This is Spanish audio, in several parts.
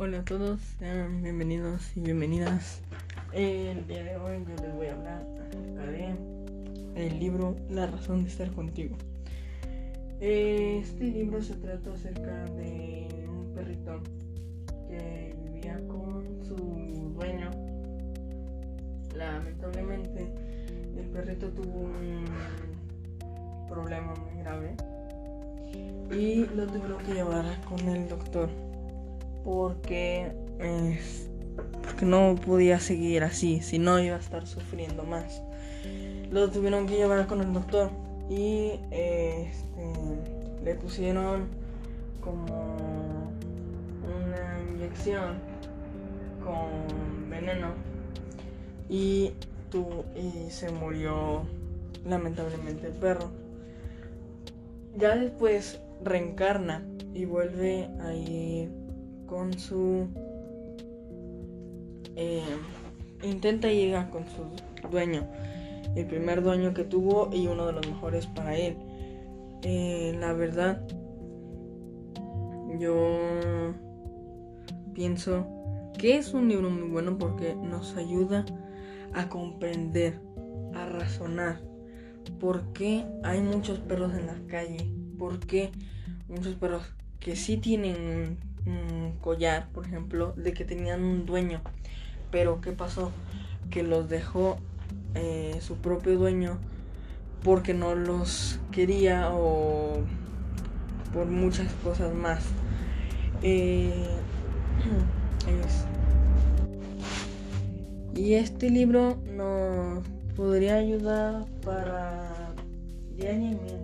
Hola a todos, sean bienvenidos y bienvenidas. El día de hoy yo les voy a hablar acerca de el libro La razón de estar contigo. Este libro se trata acerca de un perrito que vivía con su dueño. Lamentablemente el perrito tuvo un problema muy grave y lo tuvieron que llevar con el doctor porque, porque no podía seguir así, si no iba a estar sufriendo más. Lo tuvieron que llevar con el doctor y este, le pusieron como una inyección con veneno y, y se murió lamentablemente el perro. Ya después reencarna y vuelve a ir con su... Eh, intenta llegar con su dueño, el primer dueño que tuvo y uno de los mejores para él. Eh, la verdad, yo pienso que es un libro muy bueno porque nos ayuda a comprender, a razonar por qué hay muchos perros en la calle, por qué muchos perros que sí tienen collar, por ejemplo, de que tenían un dueño, pero ¿qué pasó? Que los dejó eh, su propio dueño porque no los quería o por muchas cosas más. Eh, y este libro nos podría ayudar para diariamente,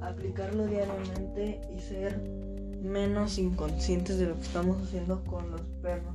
aplicarlo diariamente y ser menos inconscientes de lo que estamos haciendo con los perros.